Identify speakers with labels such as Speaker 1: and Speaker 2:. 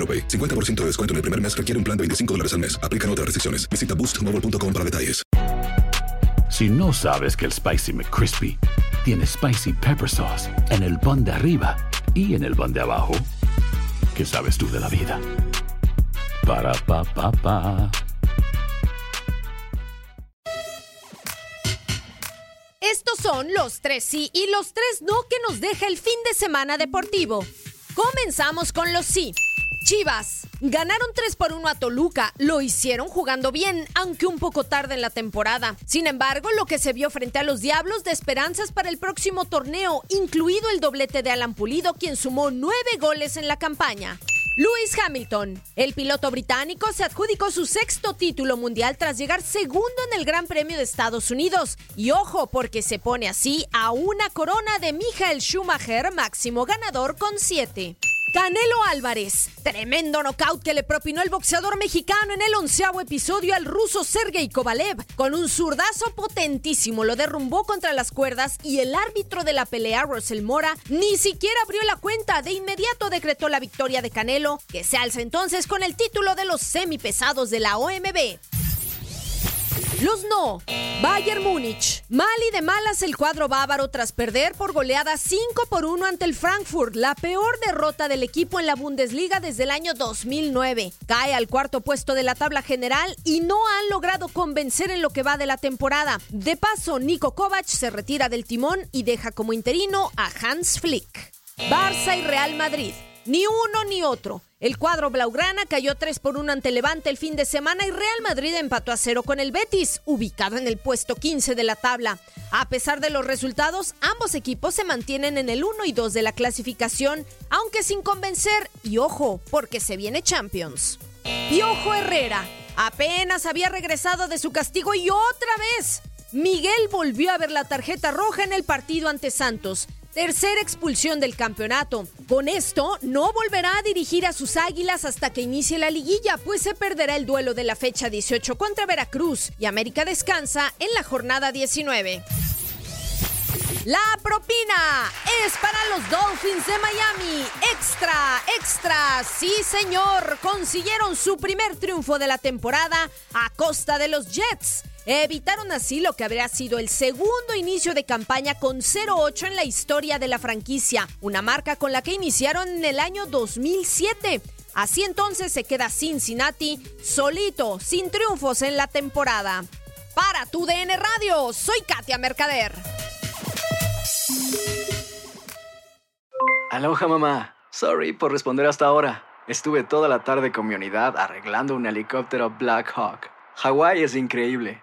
Speaker 1: AroPay. 50% de descuento en el primer mes requiere un plan de 25 dólares al mes. Aplican otras restricciones. Visita boostmobile.com para detalles.
Speaker 2: Si no sabes que el Spicy McCrispy tiene Spicy Pepper Sauce en el pan de arriba y en el pan de abajo, ¿qué sabes tú de la vida? Para, pa, pa, pa.
Speaker 3: Estos son los tres sí y los tres no que nos deja el fin de semana deportivo. Comenzamos con los sí. Chivas ganaron 3 por 1 a Toluca. Lo hicieron jugando bien, aunque un poco tarde en la temporada. Sin embargo, lo que se vio frente a los Diablos de esperanzas para el próximo torneo, incluido el doblete de Alan Pulido, quien sumó 9 goles en la campaña. Lewis Hamilton, el piloto británico, se adjudicó su sexto título mundial tras llegar segundo en el Gran Premio de Estados Unidos. Y ojo, porque se pone así a una corona de Michael Schumacher, máximo ganador con 7. Canelo Álvarez, tremendo knockout que le propinó el boxeador mexicano en el onceavo episodio al ruso Sergey Kovalev. Con un zurdazo potentísimo lo derrumbó contra las cuerdas y el árbitro de la pelea, Russell Mora, ni siquiera abrió la cuenta. De inmediato decretó la victoria de Canelo, que se alza entonces con el título de los semipesados de la OMB. Los no. Bayern Múnich. Mal y de malas el cuadro bávaro tras perder por goleada 5 por 1 ante el Frankfurt, la peor derrota del equipo en la Bundesliga desde el año 2009. Cae al cuarto puesto de la tabla general y no han logrado convencer en lo que va de la temporada. De paso, Nico Kovac se retira del timón y deja como interino a Hans Flick. Barça y Real Madrid. Ni uno ni otro. El cuadro Blaugrana cayó 3 por 1 ante Levante el fin de semana y Real Madrid empató a cero con el Betis, ubicado en el puesto 15 de la tabla. A pesar de los resultados, ambos equipos se mantienen en el 1 y 2 de la clasificación, aunque sin convencer, y ojo, porque se viene Champions. Piojo Herrera apenas había regresado de su castigo y otra vez. Miguel volvió a ver la tarjeta roja en el partido ante Santos. Tercera expulsión del campeonato. Con esto, no volverá a dirigir a sus águilas hasta que inicie la liguilla, pues se perderá el duelo de la fecha 18 contra Veracruz y América descansa en la jornada 19. La propina es para los Dolphins de Miami. Extra, extra. Sí, señor. Consiguieron su primer triunfo de la temporada a costa de los Jets. Evitaron así lo que habría sido el segundo inicio de campaña con 0-8 en la historia de la franquicia, una marca con la que iniciaron en el año 2007. Así entonces se queda Cincinnati solito, sin triunfos en la temporada. Para tu DN Radio, soy Katia Mercader.
Speaker 4: Aloha mamá. Sorry por responder hasta ahora. Estuve toda la tarde con mi unidad arreglando un helicóptero Black Hawk. Hawái es increíble.